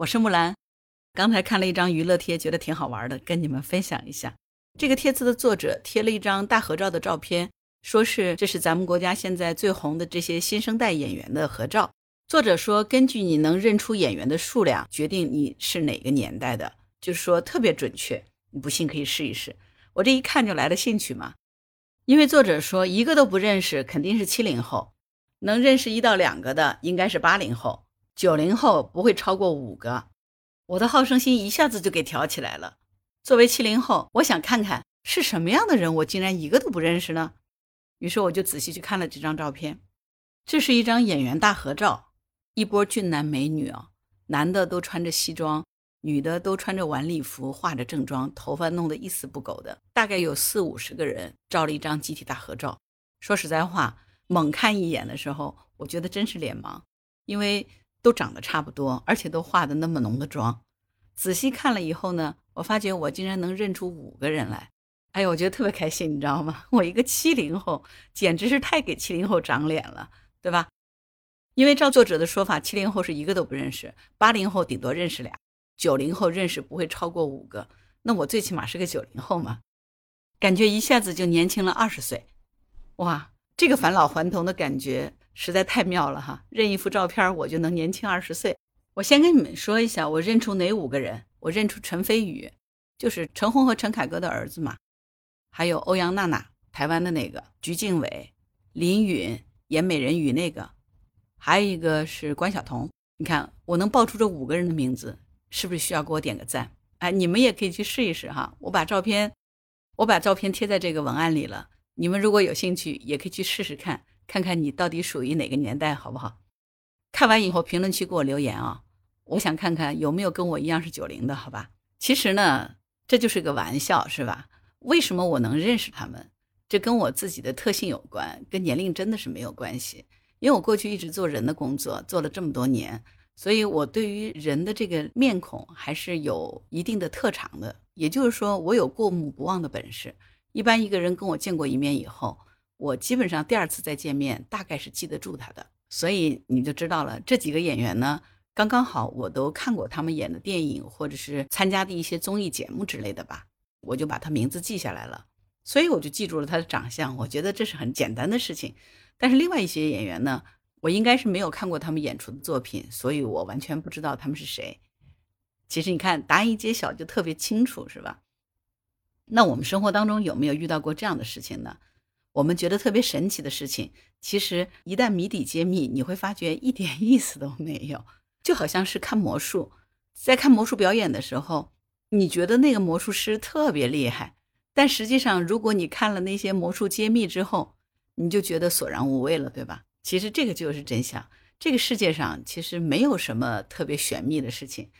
我是木兰。刚才看了一张娱乐贴，觉得挺好玩的，跟你们分享一下。这个帖子的作者贴了一张大合照的照片，说是这是咱们国家现在最红的这些新生代演员的合照。作者说，根据你能认出演员的数量，决定你是哪个年代的，就是说特别准确。你不信可以试一试。我这一看就来了兴趣嘛，因为作者说一个都不认识，肯定是七零后。能认识一到两个的应该是八零后，九零后不会超过五个。我的好胜心一下子就给挑起来了。作为七零后，我想看看是什么样的人，我竟然一个都不认识呢？于是我就仔细去看了这张照片。这是一张演员大合照，一波俊男美女啊，男的都穿着西装，女的都穿着晚礼服，化着正装，头发弄得一丝不苟的，大概有四五十个人照了一张集体大合照。说实在话。猛看一眼的时候，我觉得真是脸盲，因为都长得差不多，而且都化的那么浓的妆。仔细看了以后呢，我发觉我竟然能认出五个人来。哎呦，我觉得特别开心，你知道吗？我一个七零后，简直是太给七零后长脸了，对吧？因为照作者的说法，七零后是一个都不认识，八零后顶多认识俩，九零后认识不会超过五个。那我最起码是个九零后嘛，感觉一下子就年轻了二十岁，哇！这个返老还童的感觉实在太妙了哈！认一幅照片，我就能年轻二十岁。我先跟你们说一下，我认出哪五个人？我认出陈飞宇，就是陈红和陈凯歌的儿子嘛。还有欧阳娜娜，台湾的那个；鞠婧祎、林允演美人鱼那个，还有一个是关晓彤。你看，我能报出这五个人的名字，是不是需要给我点个赞？哎，你们也可以去试一试哈！我把照片，我把照片贴在这个文案里了。你们如果有兴趣，也可以去试试看，看看你到底属于哪个年代，好不好？看完以后评论区给我留言啊，我想看看有没有跟我一样是九零的，好吧？其实呢，这就是个玩笑，是吧？为什么我能认识他们？这跟我自己的特性有关，跟年龄真的是没有关系。因为我过去一直做人的工作，做了这么多年，所以我对于人的这个面孔还是有一定的特长的。也就是说，我有过目不忘的本事。一般一个人跟我见过一面以后，我基本上第二次再见面，大概是记得住他的。所以你就知道了，这几个演员呢，刚刚好我都看过他们演的电影，或者是参加的一些综艺节目之类的吧，我就把他名字记下来了。所以我就记住了他的长相，我觉得这是很简单的事情。但是另外一些演员呢，我应该是没有看过他们演出的作品，所以我完全不知道他们是谁。其实你看，答案一揭晓就特别清楚，是吧？那我们生活当中有没有遇到过这样的事情呢？我们觉得特别神奇的事情，其实一旦谜底揭秘，你会发觉一点 意思都没有，就好像是看魔术，在看魔术表演的时候，你觉得那个魔术师特别厉害，但实际上，如果你看了那些魔术揭秘之后，你就觉得索然无味了，对吧？其实这个就是真相。这个世界上其实没有什么特别玄秘的事情，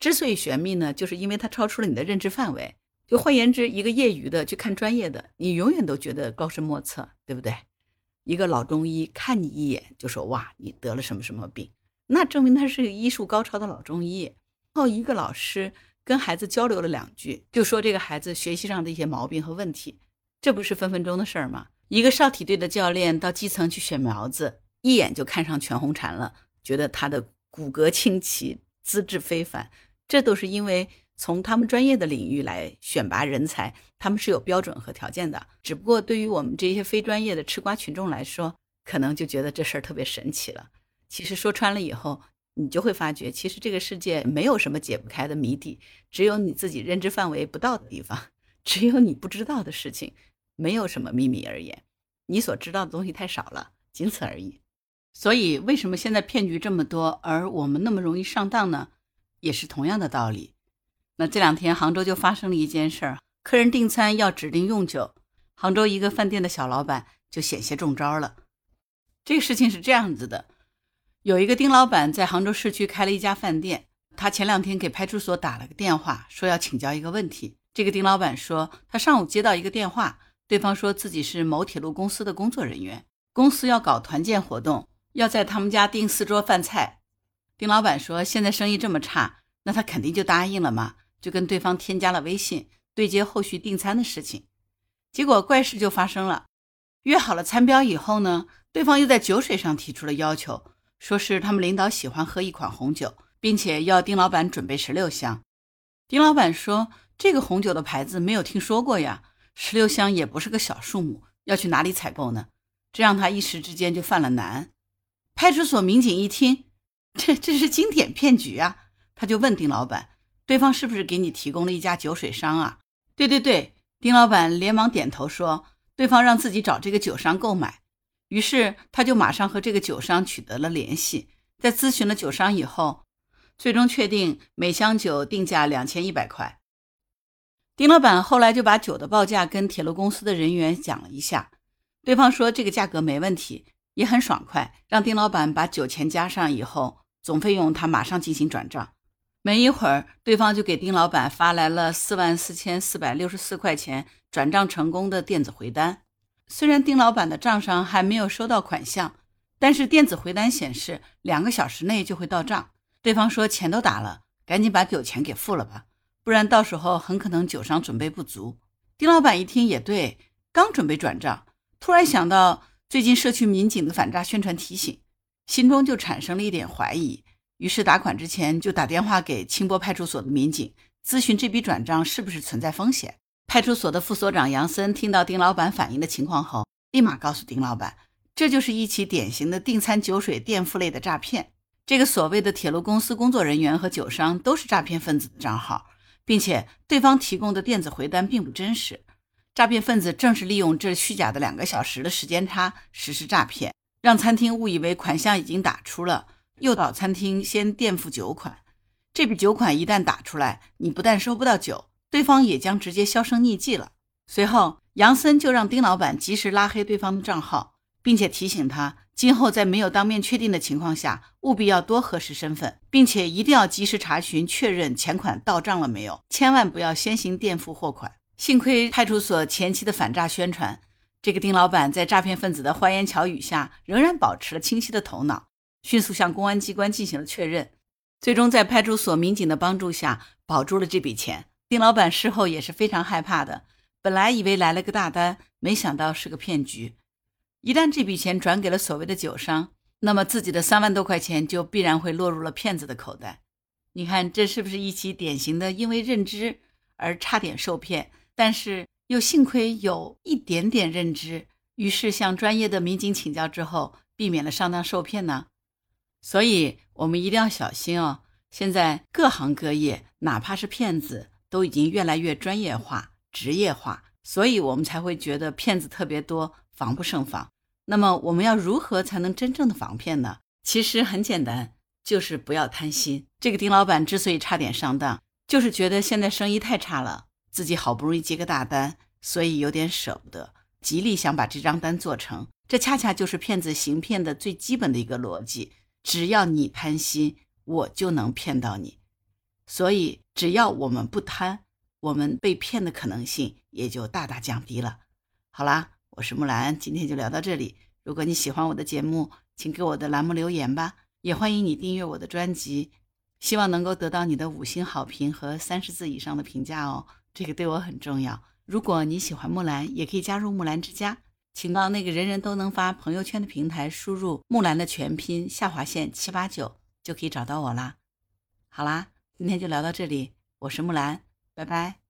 之所以玄秘呢，就是因为它超出了你的认知范围。就换言之，一个业余的去看专业的，你永远都觉得高深莫测，对不对？一个老中医看你一眼就说哇，你得了什么什么病，那证明他是个医术高超的老中医。后一个老师跟孩子交流了两句，就说这个孩子学习上的一些毛病和问题，这不是分分钟的事儿吗？一个少体队的教练到基层去选苗子，一眼就看上全红婵了，觉得他的骨骼清奇，资质非凡，这都是因为。从他们专业的领域来选拔人才，他们是有标准和条件的。只不过对于我们这些非专业的吃瓜群众来说，可能就觉得这事儿特别神奇了。其实说穿了以后，你就会发觉，其实这个世界没有什么解不开的谜底，只有你自己认知范围不到的地方，只有你不知道的事情，没有什么秘密而言，你所知道的东西太少了，仅此而已。所以，为什么现在骗局这么多，而我们那么容易上当呢？也是同样的道理。那这两天杭州就发生了一件事儿，客人订餐要指定用酒，杭州一个饭店的小老板就险些中招了。这个事情是这样子的，有一个丁老板在杭州市区开了一家饭店，他前两天给派出所打了个电话，说要请教一个问题。这个丁老板说，他上午接到一个电话，对方说自己是某铁路公司的工作人员，公司要搞团建活动，要在他们家订四桌饭菜。丁老板说，现在生意这么差，那他肯定就答应了嘛。就跟对方添加了微信，对接后续订餐的事情，结果怪事就发生了。约好了餐标以后呢，对方又在酒水上提出了要求，说是他们领导喜欢喝一款红酒，并且要丁老板准备十六箱。丁老板说：“这个红酒的牌子没有听说过呀，十六箱也不是个小数目，要去哪里采购呢？”这让他一时之间就犯了难。派出所民警一听，这这是经典骗局啊！他就问丁老板：“对方是不是给你提供了一家酒水商啊？”“对对对。”丁老板连忙点头说：“对方让自己找这个酒商购买。”于是他就马上和这个酒商取得了联系，在咨询了酒商以后。最终确定每箱酒定价两千一百块。丁老板后来就把酒的报价跟铁路公司的人员讲了一下，对方说这个价格没问题，也很爽快，让丁老板把酒钱加上以后，总费用他马上进行转账。没一会儿，对方就给丁老板发来了四万四千四百六十四块钱转账成功的电子回单。虽然丁老板的账上还没有收到款项，但是电子回单显示两个小时内就会到账。对方说：“钱都打了，赶紧把酒钱给付了吧，不然到时候很可能酒商准备不足。”丁老板一听也对，刚准备转账，突然想到最近社区民警的反诈宣传提醒，心中就产生了一点怀疑，于是打款之前就打电话给清波派出所的民警，咨询这笔转账是不是存在风险。派出所的副所长杨森听到丁老板反映的情况后，立马告诉丁老板，这就是一起典型的订餐酒水垫付类的诈骗。这个所谓的铁路公司工作人员和酒商都是诈骗分子的账号，并且对方提供的电子回单并不真实。诈骗分子正是利用这虚假的两个小时的时间差实施诈骗，让餐厅误以为款项已经打出了，诱导餐厅先垫付酒款。这笔酒款一旦打出来，你不但收不到酒，对方也将直接销声匿迹了。随后，杨森就让丁老板及时拉黑对方的账号，并且提醒他。今后在没有当面确定的情况下，务必要多核实身份，并且一定要及时查询确认钱款到账了没有，千万不要先行垫付货款。幸亏派出所前期的反诈宣传，这个丁老板在诈骗分子的花言巧语下，仍然保持了清晰的头脑，迅速向公安机关进行了确认，最终在派出所民警的帮助下保住了这笔钱。丁老板事后也是非常害怕的，本来以为来了个大单，没想到是个骗局。一旦这笔钱转给了所谓的酒商，那么自己的三万多块钱就必然会落入了骗子的口袋。你看，这是不是一起典型的因为认知而差点受骗，但是又幸亏有一点点认知，于是向专业的民警请教之后，避免了上当受骗呢？所以，我们一定要小心哦。现在各行各业，哪怕是骗子，都已经越来越专业化、职业化，所以我们才会觉得骗子特别多。防不胜防，那么我们要如何才能真正的防骗呢？其实很简单，就是不要贪心。这个丁老板之所以差点上当，就是觉得现在生意太差了，自己好不容易接个大单，所以有点舍不得，极力想把这张单做成。这恰恰就是骗子行骗的最基本的一个逻辑：只要你贪心，我就能骗到你。所以，只要我们不贪，我们被骗的可能性也就大大降低了。好啦。我是木兰，今天就聊到这里。如果你喜欢我的节目，请给我的栏目留言吧，也欢迎你订阅我的专辑，希望能够得到你的五星好评和三十字以上的评价哦，这个对我很重要。如果你喜欢木兰，也可以加入木兰之家，请到那个人人都能发朋友圈的平台，输入木兰的全拼下划线七八九，就可以找到我啦。好啦，今天就聊到这里，我是木兰，拜拜。